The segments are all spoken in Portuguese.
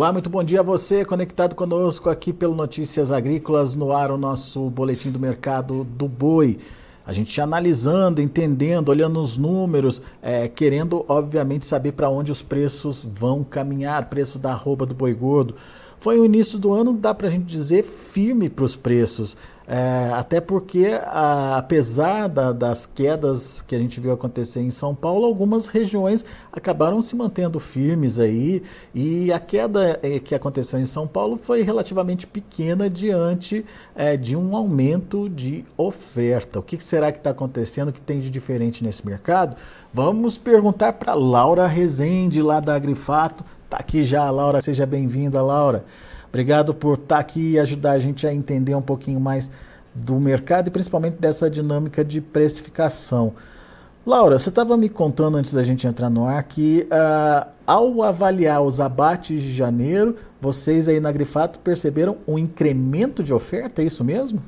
Olá, muito bom dia a você conectado conosco aqui pelo Notícias Agrícolas no ar o nosso boletim do mercado do boi. A gente analisando, entendendo, olhando os números, é, querendo obviamente saber para onde os preços vão caminhar, preço da arroba do boi gordo. Foi o início do ano, dá para a gente dizer, firme para os preços. É, até porque, a, apesar da, das quedas que a gente viu acontecer em São Paulo, algumas regiões acabaram se mantendo firmes aí, e a queda é, que aconteceu em São Paulo foi relativamente pequena diante é, de um aumento de oferta. O que será que está acontecendo, que tem de diferente nesse mercado? Vamos perguntar para Laura Rezende, lá da Agrifato. Está aqui já, Laura, seja bem-vinda, Laura. Obrigado por estar tá aqui e ajudar a gente a entender um pouquinho mais do mercado e principalmente dessa dinâmica de precificação. Laura, você estava me contando antes da gente entrar no ar que uh, ao avaliar os abates de janeiro, vocês aí na Grifato perceberam um incremento de oferta, é isso mesmo?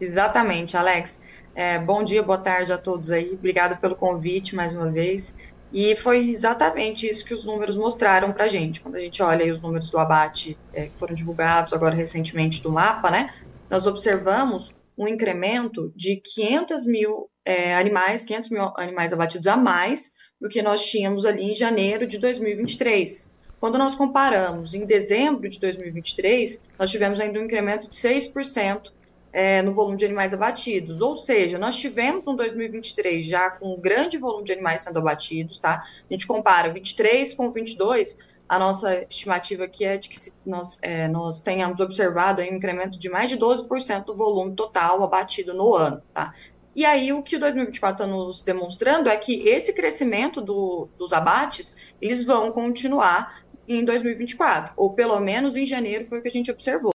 Exatamente, Alex. É, bom dia, boa tarde a todos aí. Obrigado pelo convite mais uma vez. E foi exatamente isso que os números mostraram para a gente. Quando a gente olha os números do abate é, que foram divulgados agora recentemente do mapa, né? Nós observamos um incremento de 500 mil é, animais, 500 mil animais abatidos a mais do que nós tínhamos ali em janeiro de 2023. Quando nós comparamos em dezembro de 2023, nós tivemos ainda um incremento de 6% é, no volume de animais abatidos. Ou seja, nós tivemos um 2023 já com um grande volume de animais sendo abatidos, tá? A gente compara 23 com 22, a nossa estimativa aqui é de que nós, é, nós tenhamos observado um incremento de mais de 12% do volume total abatido no ano, tá? E aí, o que o 2024 está nos demonstrando é que esse crescimento do, dos abates, eles vão continuar em 2024, ou pelo menos em janeiro foi o que a gente observou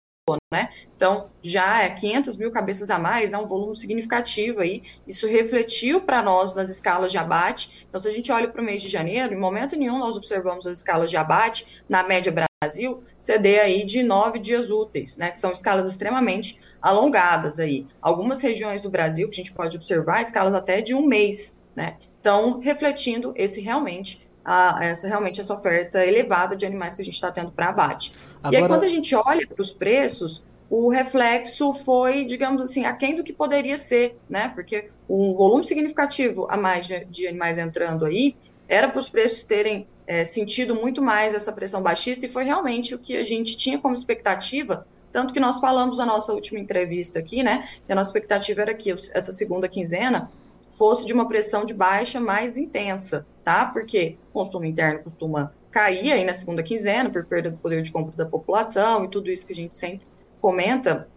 né? Então, já é 500 mil cabeças a mais, né? um volume significativo aí. Isso refletiu para nós nas escalas de abate. Então, se a gente olha para o mês de janeiro, em momento nenhum nós observamos as escalas de abate, na média Brasil, ceder aí de nove dias úteis, né? Que são escalas extremamente alongadas aí. Algumas regiões do Brasil que a gente pode observar, escalas até de um mês, né? Então, refletindo esse realmente a, essa realmente essa oferta elevada de animais que a gente está tendo para abate. Agora... E aí, quando a gente olha para os preços, o reflexo foi, digamos assim, aquém do que poderia ser, né? Porque um volume significativo a mais de, de animais entrando aí era para os preços terem é, sentido muito mais essa pressão baixista e foi realmente o que a gente tinha como expectativa. Tanto que nós falamos na nossa última entrevista aqui, né? Que a nossa expectativa era que essa segunda quinzena fosse de uma pressão de baixa mais intensa, tá? Porque o consumo interno costuma cair aí na segunda quinzena por perda do poder de compra da população e tudo isso que a gente sempre comenta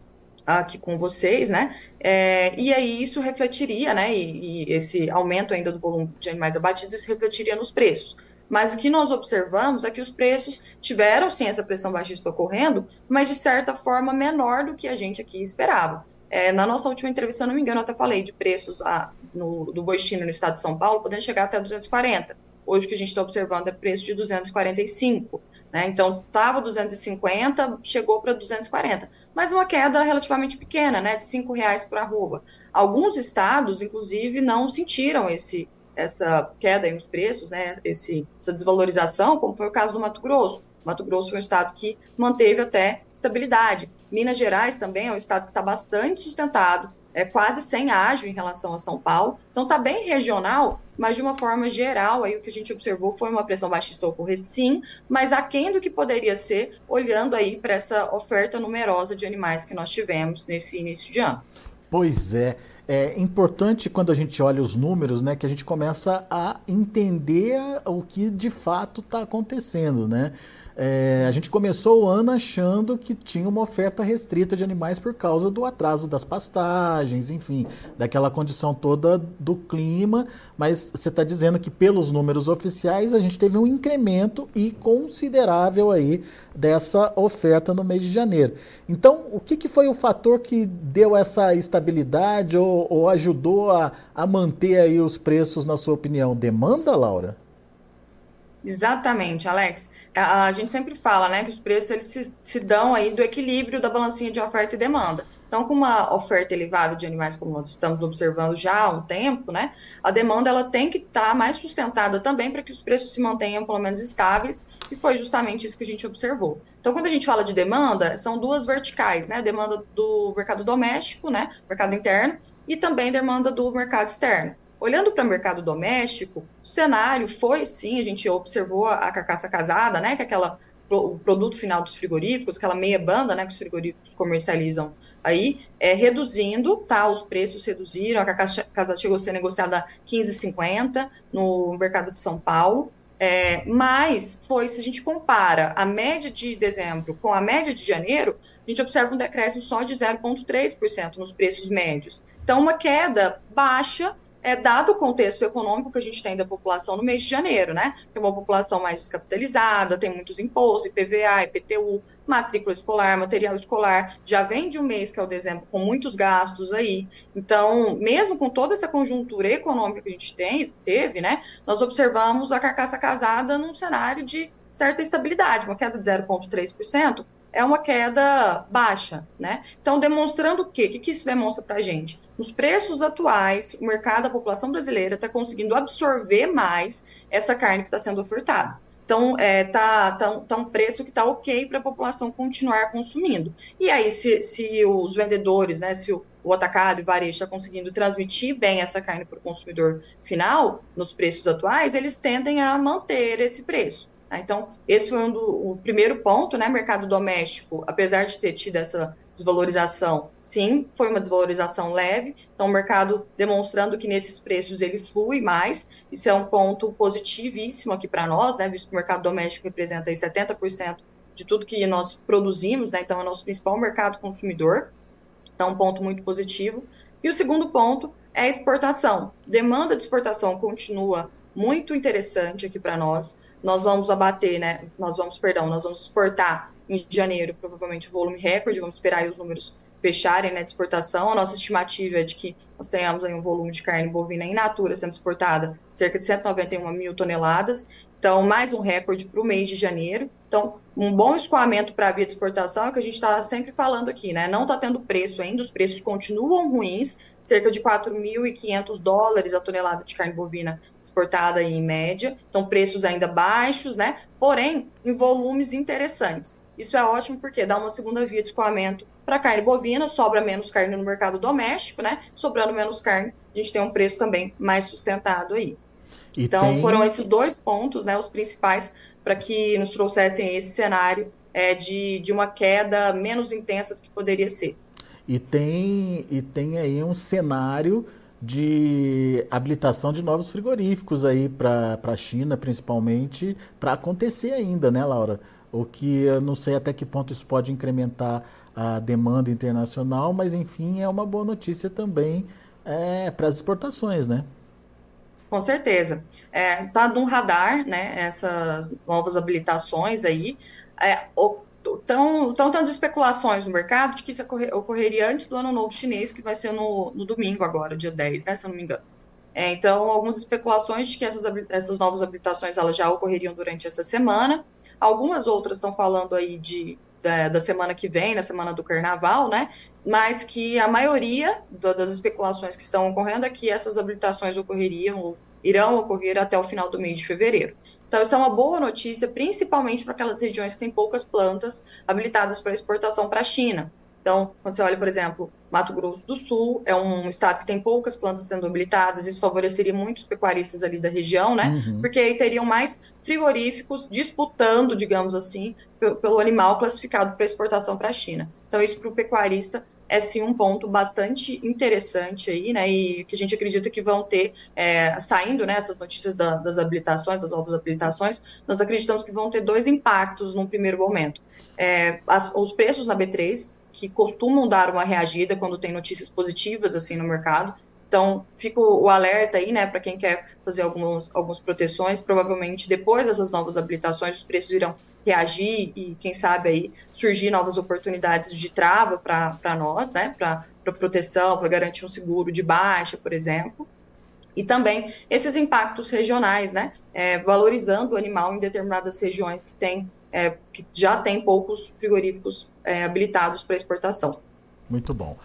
aqui com vocês, né? É, e aí isso refletiria, né? E, e, esse aumento ainda do volume de animais abatidos refletiria nos preços. Mas o que nós observamos é que os preços tiveram sim essa pressão baixista ocorrendo, mas de certa forma menor do que a gente aqui esperava. É, na nossa última entrevista, se não me engano, eu até falei de preços a, no, do boistino no estado de São Paulo, podendo chegar até 240. Hoje o que a gente está observando é preço de 245. Né? Então, estava 250, chegou para 240. Mas uma queda relativamente pequena, né? de R$ reais por arroba. Alguns estados, inclusive, não sentiram esse, essa queda nos preços, né? Esse, essa desvalorização, como foi o caso do Mato Grosso. Mato Grosso foi um estado que manteve até estabilidade. Minas Gerais também é um estado que está bastante sustentado, é quase sem ágio em relação a São Paulo. Então está bem regional, mas de uma forma geral, aí o que a gente observou foi uma pressão baixista ocorrer sim, mas aquém do que poderia ser, olhando aí para essa oferta numerosa de animais que nós tivemos nesse início de ano. Pois é. É importante quando a gente olha os números, né, que a gente começa a entender o que de fato está acontecendo, né? É, a gente começou o ano achando que tinha uma oferta restrita de animais por causa do atraso das pastagens, enfim, daquela condição toda do clima, mas você está dizendo que pelos números oficiais a gente teve um incremento e considerável aí dessa oferta no mês de janeiro. Então, o que, que foi o fator que deu essa estabilidade ou, ou ajudou a, a manter aí os preços, na sua opinião? Demanda, Laura? Exatamente, Alex. A, gente sempre fala, né, que os preços eles se, se dão aí do equilíbrio da balancinha de oferta e demanda. Então, com uma oferta elevada de animais, como nós estamos observando já há um tempo, né, a demanda ela tem que estar tá mais sustentada também para que os preços se mantenham pelo menos estáveis, e foi justamente isso que a gente observou. Então, quando a gente fala de demanda, são duas verticais, né, demanda do mercado doméstico, né, mercado interno, e também demanda do mercado externo. Olhando para o mercado doméstico, o cenário foi sim, a gente observou a carcaça casada, né, que é aquela o produto final dos frigoríficos, aquela meia banda, né, que os frigoríficos comercializam aí, é, reduzindo, tá, os preços reduziram, a carcaça chegou a ser negociada a 15,50 no mercado de São Paulo, é, mas foi, se a gente compara a média de dezembro com a média de janeiro, a gente observa um decréscimo só de 0,3% nos preços médios. Então, uma queda baixa é, dado o contexto econômico que a gente tem da população no mês de janeiro, né? Tem uma população mais descapitalizada, tem muitos impostos, IPVA, IPTU, matrícula escolar, material escolar, já vem de um mês, que é o dezembro, com muitos gastos aí. Então, mesmo com toda essa conjuntura econômica que a gente tem, teve, né? Nós observamos a carcaça casada num cenário de certa estabilidade, uma queda de 0,3%, é uma queda baixa, né? Então, demonstrando o quê? O que, que isso demonstra para a gente? Nos preços atuais, o mercado, a população brasileira está conseguindo absorver mais essa carne que está sendo ofertada. Então, é, tá, tá, tá um preço que está ok para a população continuar consumindo. E aí, se, se os vendedores, né, se o, o atacado e varejo está conseguindo transmitir bem essa carne para o consumidor final, nos preços atuais, eles tendem a manter esse preço. Tá? Então, esse foi um do, o primeiro ponto, né? Mercado doméstico, apesar de ter tido essa desvalorização, sim, foi uma desvalorização leve. Então, o mercado demonstrando que nesses preços ele flui mais. Isso é um ponto positivíssimo aqui para nós, né? Visto que o mercado doméstico representa aí 70% de tudo que nós produzimos, né? Então, é o nosso principal mercado consumidor. Então, um ponto muito positivo. E o segundo ponto é exportação. Demanda de exportação continua muito interessante aqui para nós nós vamos abater, né? Nós vamos, perdão, nós vamos exportar em janeiro, provavelmente, volume recorde, vamos esperar os números fecharem, né, de exportação. A nossa estimativa é de que nós tenhamos aí um volume de carne bovina in natura sendo exportada, cerca de 191 mil toneladas. Então, mais um recorde para o mês de janeiro. Então, um bom escoamento para a via de exportação é o que a gente está sempre falando aqui, né? Não está tendo preço ainda, os preços continuam ruins, cerca de 4.500 dólares a tonelada de carne bovina exportada em média, então preços ainda baixos, né? Porém, em volumes interessantes. Isso é ótimo porque dá uma segunda via de escoamento para carne bovina, sobra menos carne no mercado doméstico, né? Sobrando menos carne, a gente tem um preço também mais sustentado aí. E então, tem... foram esses dois pontos, né, os principais, para que nos trouxessem esse cenário é, de, de uma queda menos intensa do que poderia ser. E tem, e tem aí um cenário de habilitação de novos frigoríficos aí para a China, principalmente, para acontecer ainda, né, Laura? O que eu não sei até que ponto isso pode incrementar a demanda internacional, mas enfim, é uma boa notícia também é, para as exportações, né? Com certeza. Está é, tá no radar, né, essas novas habilitações aí. É, Estão tendo especulações no mercado de que isso ocorreria antes do ano novo chinês, que vai ser no, no domingo agora, dia 10, né, se eu não me engano. É, então, algumas especulações de que essas, essas novas habilitações elas já ocorreriam durante essa semana. Algumas outras estão falando aí de, da, da, semana que vem, na semana do carnaval, né? Mas que a maioria das especulações que estão ocorrendo é que essas habilitações ocorreriam ou irão ocorrer até o final do mês de fevereiro. Então, isso é uma boa notícia, principalmente para aquelas regiões que têm poucas plantas habilitadas para exportação para a China. Então, quando você olha, por exemplo, Mato Grosso do Sul, é um estado que tem poucas plantas sendo habilitadas, isso favoreceria muitos pecuaristas ali da região, né? Uhum. Porque aí teriam mais frigoríficos disputando, digamos assim, pelo animal classificado para exportação para a China. Então, isso para o pecuarista é sim um ponto bastante interessante aí, né? E que a gente acredita que vão ter, é, saindo né, essas notícias da, das habilitações, das novas habilitações, nós acreditamos que vão ter dois impactos num primeiro momento. É, as, os preços na B3, que costumam dar uma reagida quando tem notícias positivas assim no mercado, então, fica o alerta aí, né, para quem quer fazer algumas, algumas proteções. Provavelmente, depois dessas novas habilitações, os preços irão reagir e, quem sabe, aí surgir novas oportunidades de trava para nós, né, para proteção, para garantir um seguro de baixa, por exemplo. E também esses impactos regionais, né, é, valorizando o animal em determinadas regiões que, tem, é, que já tem poucos frigoríficos é, habilitados para exportação. Muito bom.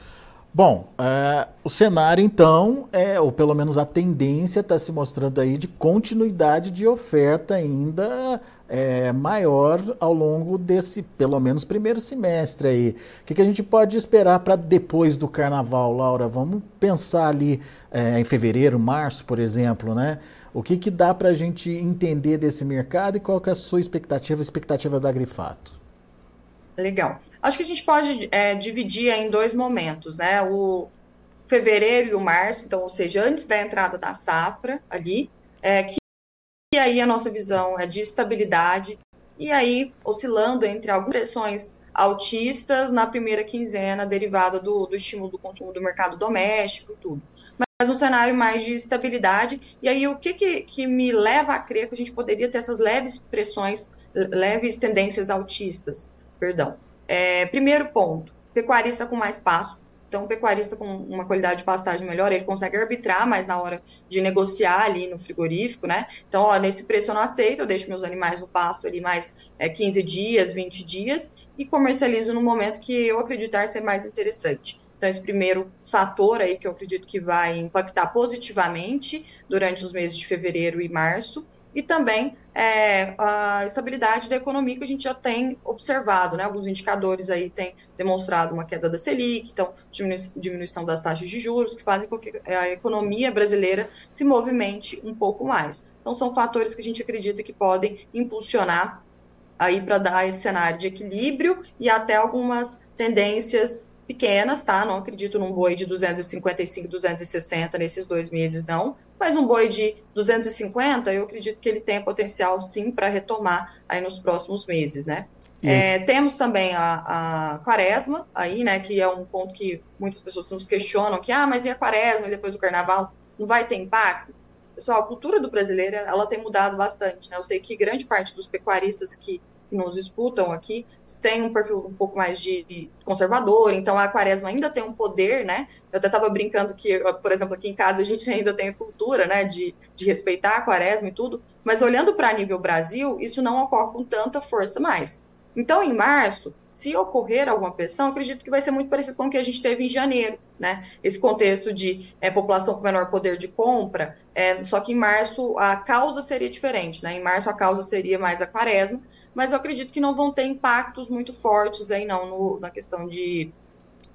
Bom, é, o cenário então, é, ou pelo menos a tendência está se mostrando aí de continuidade de oferta ainda é, maior ao longo desse, pelo menos, primeiro semestre aí. O que, que a gente pode esperar para depois do carnaval, Laura? Vamos pensar ali é, em fevereiro, março, por exemplo, né? O que, que dá para a gente entender desse mercado e qual que é a sua expectativa, a expectativa da Grifato? Legal. Acho que a gente pode é, dividir em dois momentos, né? O fevereiro e o março, então, ou seja, antes da entrada da safra ali, é, que e aí a nossa visão é de estabilidade, e aí oscilando entre algumas pressões altistas na primeira quinzena, derivada do, do estímulo do consumo do mercado doméstico e tudo. Mas um cenário mais de estabilidade, e aí o que, que, que me leva a crer que a gente poderia ter essas leves pressões, leves tendências altistas? perdão. É, primeiro ponto, pecuarista com mais pasto. Então, o pecuarista com uma qualidade de pastagem melhor, ele consegue arbitrar mais na hora de negociar ali no frigorífico, né? Então, ó, nesse preço eu não aceito, eu deixo meus animais no pasto ali mais é, 15 dias, 20 dias e comercializo no momento que eu acreditar ser mais interessante. Então, esse primeiro fator aí que eu acredito que vai impactar positivamente durante os meses de fevereiro e março e também é, a estabilidade da economia que a gente já tem observado, né? Alguns indicadores aí têm demonstrado uma queda da Selic, então diminuição das taxas de juros, que fazem com que a economia brasileira se movimente um pouco mais. Então são fatores que a gente acredita que podem impulsionar aí para dar esse cenário de equilíbrio e até algumas tendências pequenas, tá? Não acredito num boi de 255, 260 nesses dois meses, não. Mas um boi de 250, eu acredito que ele tem potencial, sim, para retomar aí nos próximos meses, né? É, temos também a, a, quaresma aí, né, que é um ponto que muitas pessoas nos questionam, que, ah, mas e a quaresma e depois do carnaval? Não vai ter impacto? Pessoal, a cultura do brasileiro, ela tem mudado bastante, né? Eu sei que grande parte dos pecuaristas que que nos disputam aqui têm um perfil um pouco mais de conservador, então a quaresma ainda tem um poder, né? Eu até estava brincando que, por exemplo, aqui em casa a gente ainda tem a cultura, né, de, de respeitar a quaresma e tudo, mas olhando para nível Brasil, isso não ocorre com tanta força mais. Então, em março, se ocorrer alguma pressão, acredito que vai ser muito parecido com o que a gente teve em janeiro, né? Esse contexto de é, população com menor poder de compra, é, só que em março a causa seria diferente, né? Em março a causa seria mais a quaresma, mas eu acredito que não vão ter impactos muito fortes aí não no, na questão de,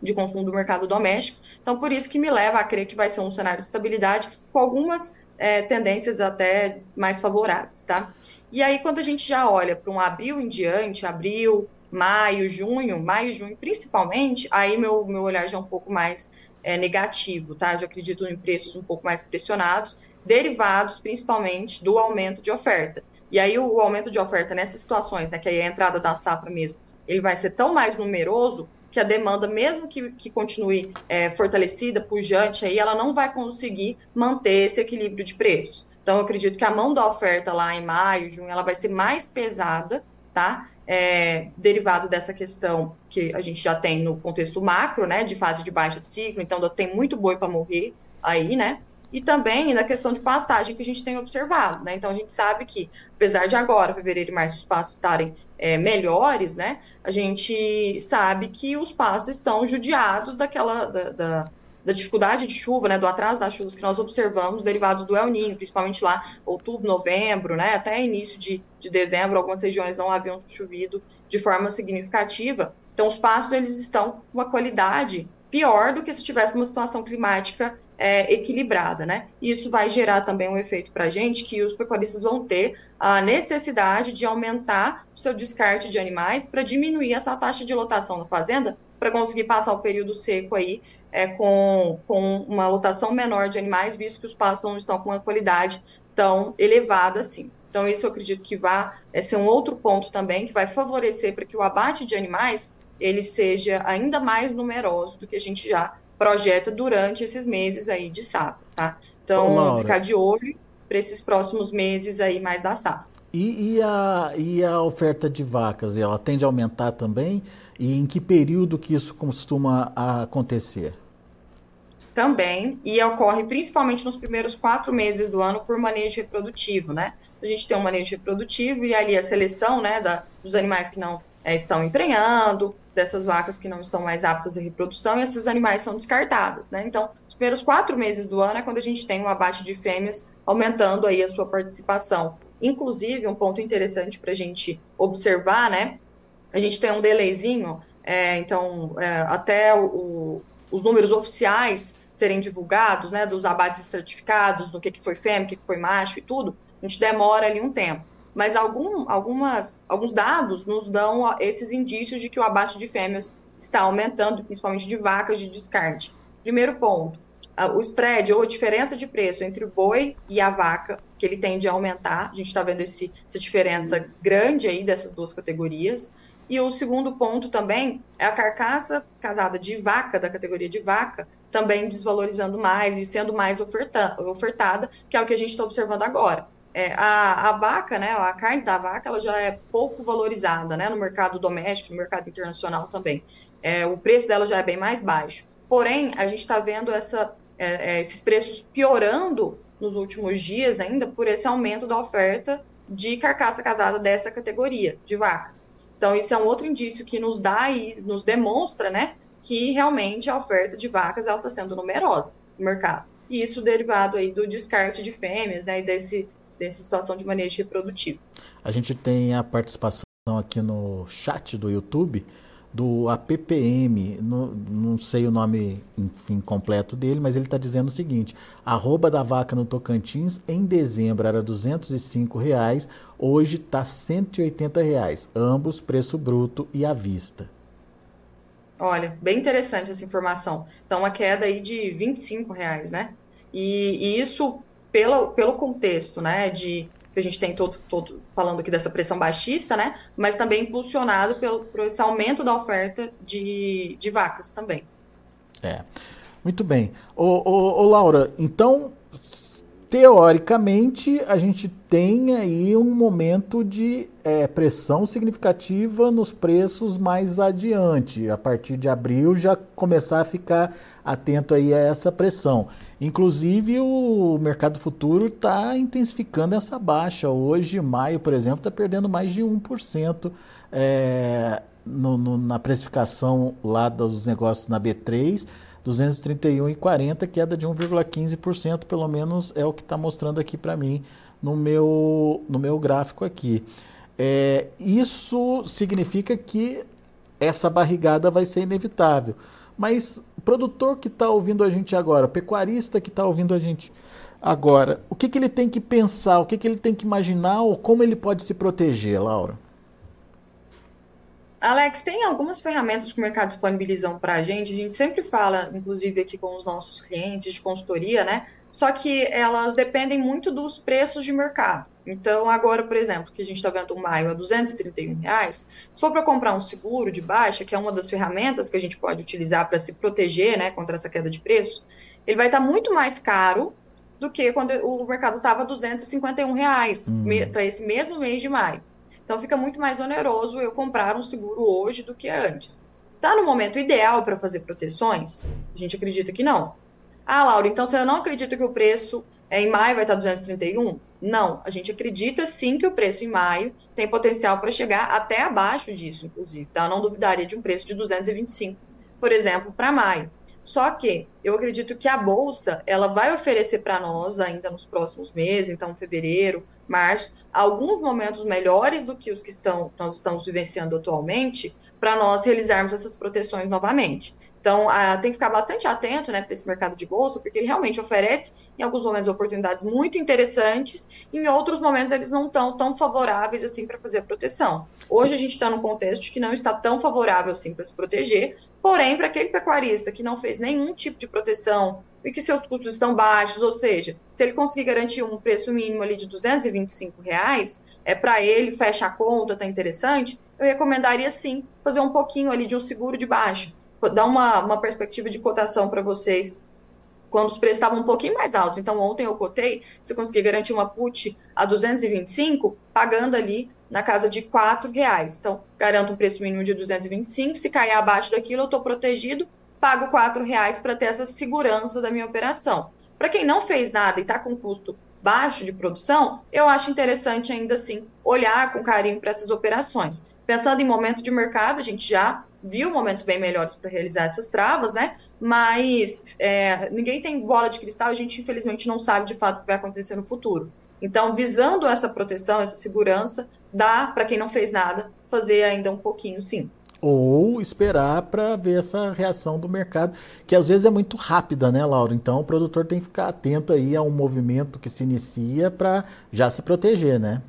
de consumo do mercado doméstico. Então, por isso que me leva a crer que vai ser um cenário de estabilidade com algumas é, tendências até mais favoráveis, tá? E aí, quando a gente já olha para um abril em diante, abril, maio, junho, maio junho principalmente, aí meu, meu olhar já é um pouco mais é, negativo, tá? Já acredito em preços um pouco mais pressionados, derivados principalmente do aumento de oferta. E aí o, aumento de oferta nessas situações, né, que aí é a entrada da safra mesmo, ele vai ser tão mais numeroso que a demanda, mesmo que, que continue é, fortalecida, pujante, aí ela não vai conseguir manter esse equilíbrio de preços. Então, eu acredito que a mão da oferta lá em maio, junho, ela vai ser mais pesada, tá? É, derivado dessa questão que a gente já tem no contexto macro, né, de fase de baixa de ciclo, então tem muito boi para morrer aí, né? E também na questão de pastagem que a gente tem observado, né? Então a gente sabe que, apesar de agora, fevereiro e março, os pastos estarem é, melhores, né? A gente sabe que os pastos estão judiados daquela da, da, da, dificuldade de chuva, né? Do atraso das chuvas que nós observamos derivados do El Ninho, principalmente lá outubro, novembro, né? Até início de, de dezembro, algumas regiões não haviam chovido de forma significativa. Então os pastos eles estão com uma qualidade pior do que se tivesse uma situação climática é, equilibrada, né? Isso vai gerar também um efeito para a gente que os pecuaristas vão ter a necessidade de aumentar o seu descarte de animais para diminuir essa taxa de lotação na fazenda, para conseguir passar o período seco aí é, com, com uma lotação menor de animais, visto que os pastos não estão com uma qualidade tão elevada assim. Então, isso eu acredito que vai é, ser um outro ponto também que vai favorecer para que o abate de animais ele seja ainda mais numeroso do que a gente já projeta durante esses meses aí de safra, tá? Então, ficar de olho para esses próximos meses aí mais da safra. E, e, a, e a oferta de vacas, ela tende a aumentar também? E em que período que isso costuma acontecer? Também, e ocorre principalmente nos primeiros quatro meses do ano por manejo reprodutivo, né? A gente tem um manejo reprodutivo e ali a seleção, né, da, dos animais que não é, estão emprenhando, dessas vacas que não estão mais aptas à reprodução, e esses animais são descartadas, né? Então, os primeiros quatro meses do ano é quando a gente tem um abate de fêmeas aumentando aí a sua participação. Inclusive, um ponto interessante para a gente observar, né? A gente tem um delayzinho, é, então, é, até o, os números oficiais serem divulgados, né, dos abates estratificados, do que, que foi fêmea, o que, que foi macho e tudo, a gente demora ali um tempo. Mas algum, algumas, alguns dados nos dão esses indícios de que o abate de fêmeas está aumentando, principalmente de vacas de descarte. Primeiro ponto, o spread ou a diferença de preço entre o boi e a vaca, que ele tende a aumentar. A gente está vendo esse, essa diferença grande aí dessas duas categorias. E o segundo ponto também é a carcaça casada de vaca, da categoria de vaca, também desvalorizando mais e sendo mais oferta, ofertada, que é o que a gente está observando agora. É, a, a, vaca, né, a carne da vaca, ela já é pouco valorizada, né, no mercado doméstico, no mercado internacional também. É, o preço dela já é bem mais baixo. Porém, a gente está vendo essa, é, é, esses preços piorando nos últimos dias ainda por esse aumento da oferta de carcaça casada dessa categoria de vacas. Então, isso é um outro indício que nos dá e nos demonstra, né, que realmente a oferta de vacas está sendo numerosa no mercado. E isso derivado aí do descarte de fêmeas, né, e desse, dessa situação de manejo reprodutivo. A gente tem a participação aqui no chat do YouTube do APPM, no, não sei o nome enfim, completo dele, mas ele está dizendo o seguinte: arroba da vaca no Tocantins em dezembro era 205 reais, hoje está 180 reais, ambos preço bruto e à vista. Olha, bem interessante essa informação. Então, uma queda aí de 25 reais, né? E, e isso pelo, pelo contexto, né, de que a gente tem todo, todo falando aqui dessa pressão baixista, né? Mas também impulsionado pelo, por esse aumento da oferta de, de vacas também. É. Muito bem. Ô, ô, ô, Laura, então, teoricamente, a gente tem aí um momento de é, pressão significativa nos preços mais adiante. A partir de abril já começar a ficar atento aí a essa pressão. Inclusive, o mercado futuro está intensificando essa baixa. Hoje, maio, por exemplo, está perdendo mais de 1% é, no, no, na precificação lá dos negócios na B3, 231,40, queda de 1,15%, pelo menos é o que está mostrando aqui para mim no meu, no meu gráfico aqui. É, isso significa que essa barrigada vai ser inevitável. Mas produtor que está ouvindo a gente agora, pecuarista que está ouvindo a gente agora, o que, que ele tem que pensar, o que, que ele tem que imaginar ou como ele pode se proteger, Laura? Alex, tem algumas ferramentas que o mercado disponibilizam para a gente. A gente sempre fala, inclusive aqui com os nossos clientes de consultoria, né? Só que elas dependem muito dos preços de mercado. Então, agora, por exemplo, que a gente está vendo o maio a 231 reais, se for para comprar um seguro de baixa, que é uma das ferramentas que a gente pode utilizar para se proteger né, contra essa queda de preço, ele vai estar tá muito mais caro do que quando o mercado estava 251 reais hum. para esse mesmo mês de maio. Então, fica muito mais oneroso eu comprar um seguro hoje do que antes. Está no momento ideal para fazer proteções? A gente acredita que não. Ah, Laura, então você não acredita que o preço é, em maio vai estar 231? Não, a gente acredita sim que o preço em maio tem potencial para chegar até abaixo disso, inclusive. Tá? Eu não duvidaria de um preço de 225, por exemplo, para maio. Só que eu acredito que a bolsa ela vai oferecer para nós ainda nos próximos meses, então fevereiro, março, alguns momentos melhores do que os que estão, nós estamos vivenciando atualmente, para nós realizarmos essas proteções novamente. Então, a, tem que ficar bastante atento né, para esse mercado de bolsa, porque ele realmente oferece, em alguns momentos, oportunidades muito interessantes, em outros momentos eles não estão tão favoráveis assim para fazer a proteção. Hoje a gente está num contexto que não está tão favorável assim para se proteger, porém, para aquele pecuarista que não fez nenhum tipo de proteção e que seus custos estão baixos, ou seja, se ele conseguir garantir um preço mínimo ali de 225 reais, é para ele, fecha a conta, tá interessante, eu recomendaria sim fazer um pouquinho ali de um seguro de baixo dar uma, uma perspectiva de cotação para vocês quando os preços estavam um pouquinho mais altos. Então, ontem eu cotei, você conseguir garantir uma put a 225, pagando ali na casa de R$ reais. Então, garanto um preço mínimo de 225, se cair abaixo daquilo, eu estou protegido, pago R$ reais para ter essa segurança da minha operação. Para quem não fez nada e está com custo baixo de produção, eu acho interessante ainda assim olhar com carinho para essas operações. Pensando em momento de mercado, a gente já viu momentos bem melhores para realizar essas travas, né? Mas é, ninguém tem bola de cristal, a gente infelizmente não sabe de fato o que vai acontecer no futuro. Então, visando essa proteção, essa segurança, dá para quem não fez nada fazer ainda um pouquinho, sim. Ou esperar para ver essa reação do mercado, que às vezes é muito rápida, né, Laura? Então o produtor tem que ficar atento aí a um movimento que se inicia para já se proteger, né?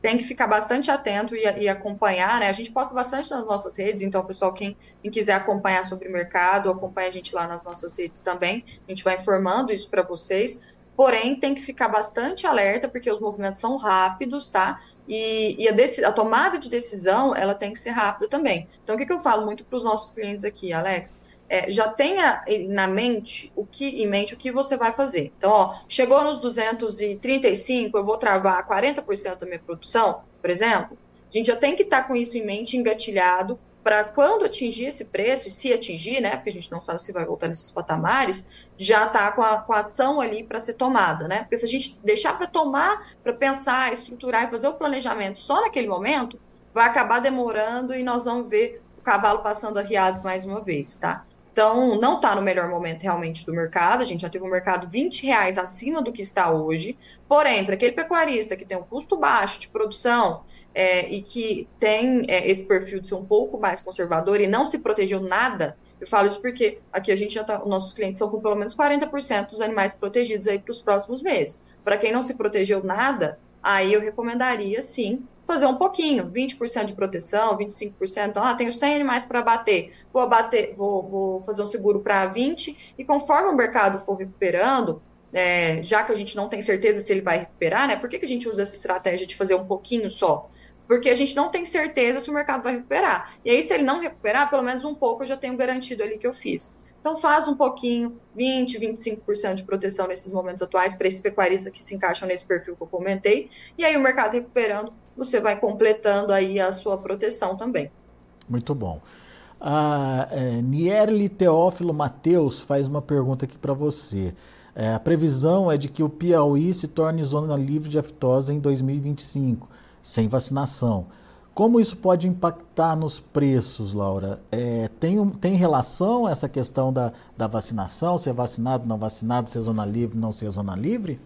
Tem que ficar bastante atento e, e, acompanhar, né? A gente posta bastante nas nossas redes, então, pessoal, quem, quem, quiser acompanhar sobre o mercado, acompanha a gente lá nas nossas redes também. A gente vai informando isso para vocês. Porém, tem que ficar bastante alerta, porque os movimentos são rápidos, tá? E, e a, a, tomada de decisão, ela tem que ser rápida também. Então, o que, que eu falo muito para os nossos clientes aqui, Alex? É, já tenha na mente o que em mente o que você vai fazer. Então, ó, chegou nos 235, eu vou travar 40% da minha produção, por exemplo. A gente já tem que estar tá com isso em mente, engatilhado, para quando atingir esse preço, e se atingir, né, porque a gente não sabe se vai voltar nesses patamares, já tá com com a ação ali para ser tomada, né? Porque se a gente deixar para tomar, para pensar, estruturar e fazer o planejamento só naquele momento, vai acabar demorando e nós vamos ver o cavalo passando arriado mais uma vez, tá? Então, não está no melhor momento realmente do mercado. A gente já teve um mercado 20 reais acima do que está hoje. Porém, para aquele pecuarista que tem um custo baixo de produção é, e que tem é, esse perfil de ser um pouco mais conservador e não se protegeu nada, eu falo isso porque aqui a gente já tá, nossos clientes são com pelo menos 40% dos animais protegidos aí para os próximos meses. Para quem não se protegeu nada, aí eu recomendaria sim fazer um pouquinho, 20% de proteção, 25%. Então, ah, tenho 100 animais para abater, vou abater, vou, vou fazer um seguro para 20 e conforme o mercado for recuperando, é, já que a gente não tem certeza se ele vai recuperar, né? Por que, que a gente usa essa estratégia de fazer um pouquinho só? Porque a gente não tem certeza se o mercado vai recuperar. E aí, se ele não recuperar, pelo menos um pouco eu já tenho garantido ali que eu fiz. Então faz um pouquinho, 20, 25% de proteção nesses momentos atuais para esse pecuarista que se encaixa nesse perfil que eu comentei. E aí o mercado recuperando, você vai completando aí a sua proteção também. Muito bom. A é, Nierli Teófilo Mateus faz uma pergunta aqui para você. É, a previsão é de que o Piauí se torne zona livre de aftosa em 2025, sem vacinação. Como isso pode impactar nos preços, Laura? É, tem, tem relação essa questão da, da vacinação, ser vacinado, não vacinado, ser zona livre, não ser zona livre?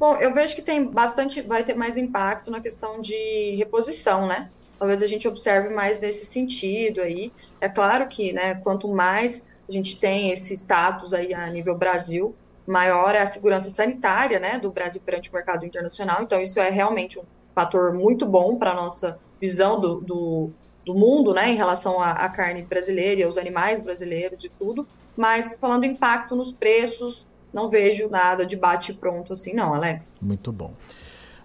Bom, eu vejo que tem bastante, vai ter mais impacto na questão de reposição, né? Talvez a gente observe mais nesse sentido aí. É claro que, né, quanto mais a gente tem esse status aí a nível Brasil, maior é a segurança sanitária, né, do Brasil perante o mercado internacional. Então, isso é realmente um fator muito bom para a nossa visão do, do, do, mundo, né, em relação à, à carne brasileira e aos animais brasileiros e tudo. Mas falando impacto nos preços, não vejo nada de bate pronto assim, não, Alex. Muito bom.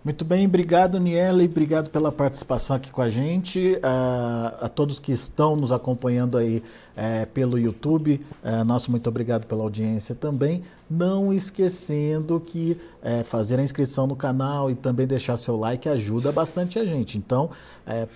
Muito bem, obrigado, Niela, e obrigado pela participação aqui com a gente. Uh, a todos que estão nos acompanhando aí uh, pelo YouTube, uh, nosso muito obrigado pela audiência também. Não esquecendo que uh, fazer a inscrição no canal e também deixar seu like ajuda bastante a gente. Então,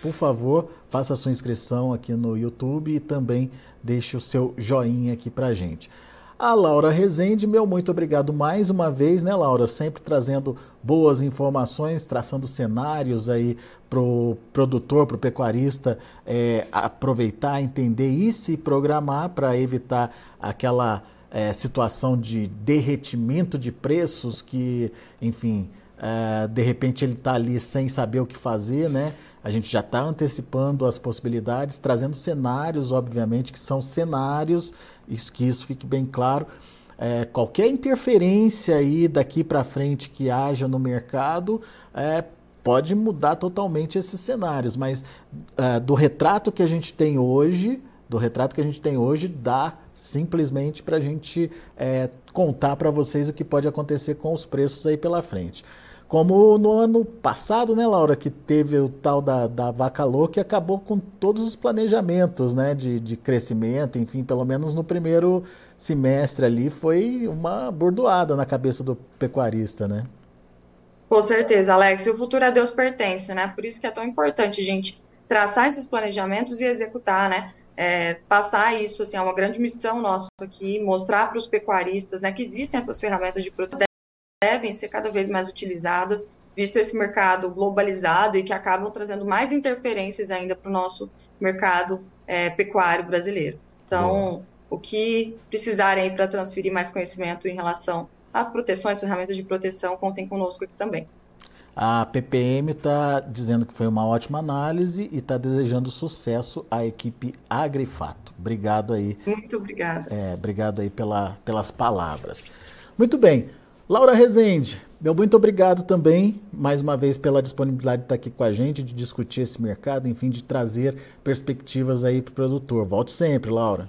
por favor, faça a sua inscrição aqui no YouTube e também deixe o seu joinha aqui pra gente. A Laura Rezende, meu muito obrigado mais uma vez, né, Laura? Sempre trazendo boas informações, traçando cenários aí para o produtor, para o pecuarista é, aproveitar, entender e se programar para evitar aquela é, situação de derretimento de preços que, enfim, é, de repente ele está ali sem saber o que fazer, né? A gente já está antecipando as possibilidades, trazendo cenários, obviamente, que são cenários isso, que isso fique bem claro. É, qualquer interferência aí daqui para frente que haja no mercado é, pode mudar totalmente esses cenários, mas é, do retrato que a gente tem hoje, do retrato que a gente tem hoje, dá simplesmente para a gente é, contar para vocês o que pode acontecer com os preços aí pela frente. Como no ano passado, né, Laura, que teve o tal da, da vaca louca e acabou com todos os planejamentos né, de, de crescimento, enfim, pelo menos no primeiro semestre ali, foi uma bordoada na cabeça do pecuarista, né? Com certeza, Alex. E o futuro a Deus pertence, né? Por isso que é tão importante gente traçar esses planejamentos e executar, né? É, passar isso, assim, é uma grande missão nossa aqui, mostrar para os pecuaristas, né, que existem essas ferramentas de proteção devem ser cada vez mais utilizadas visto esse mercado globalizado e que acabam trazendo mais interferências ainda para o nosso mercado é, pecuário brasileiro. Então, o que precisarem para transferir mais conhecimento em relação às proteções, ferramentas de proteção, contem conosco aqui também. A PPM está dizendo que foi uma ótima análise e está desejando sucesso à equipe Agrifato. Obrigado aí. Muito obrigada. É, obrigado aí pela, pelas palavras. Muito bem. Laura Rezende, meu muito obrigado também, mais uma vez, pela disponibilidade de estar aqui com a gente, de discutir esse mercado, enfim, de trazer perspectivas aí para o produtor. Volte sempre, Laura.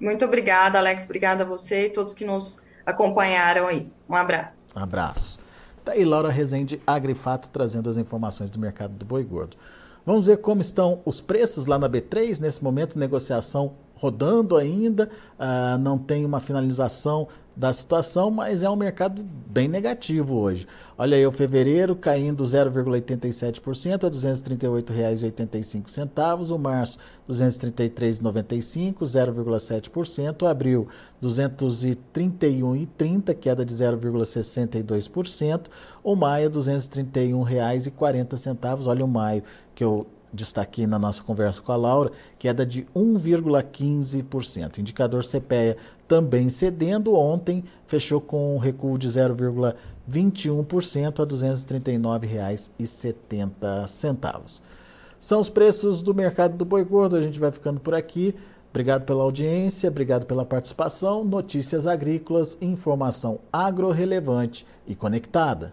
Muito obrigada, Alex. Obrigada a você e todos que nos acompanharam aí. Um abraço. Um abraço. Tá aí Laura Rezende, Agrifato, trazendo as informações do mercado do boi gordo. Vamos ver como estão os preços lá na B3. Nesse momento, negociação rodando ainda, uh, não tem uma finalização da situação, mas é um mercado bem negativo hoje. Olha aí, o fevereiro caindo 0,87% a R$ 238,85, o março R$ 233,95, 0,7%, abril R$ 231,30, queda de 0,62%, o maio R$ 231,40, olha o maio que eu destaquei na nossa conversa com a Laura, queda de 1,15%. Indicador CPEA também cedendo, ontem fechou com um recuo de 0,21% a R$ 239,70. São os preços do mercado do boi gordo. A gente vai ficando por aqui. Obrigado pela audiência, obrigado pela participação. Notícias agrícolas, informação agro-relevante e conectada.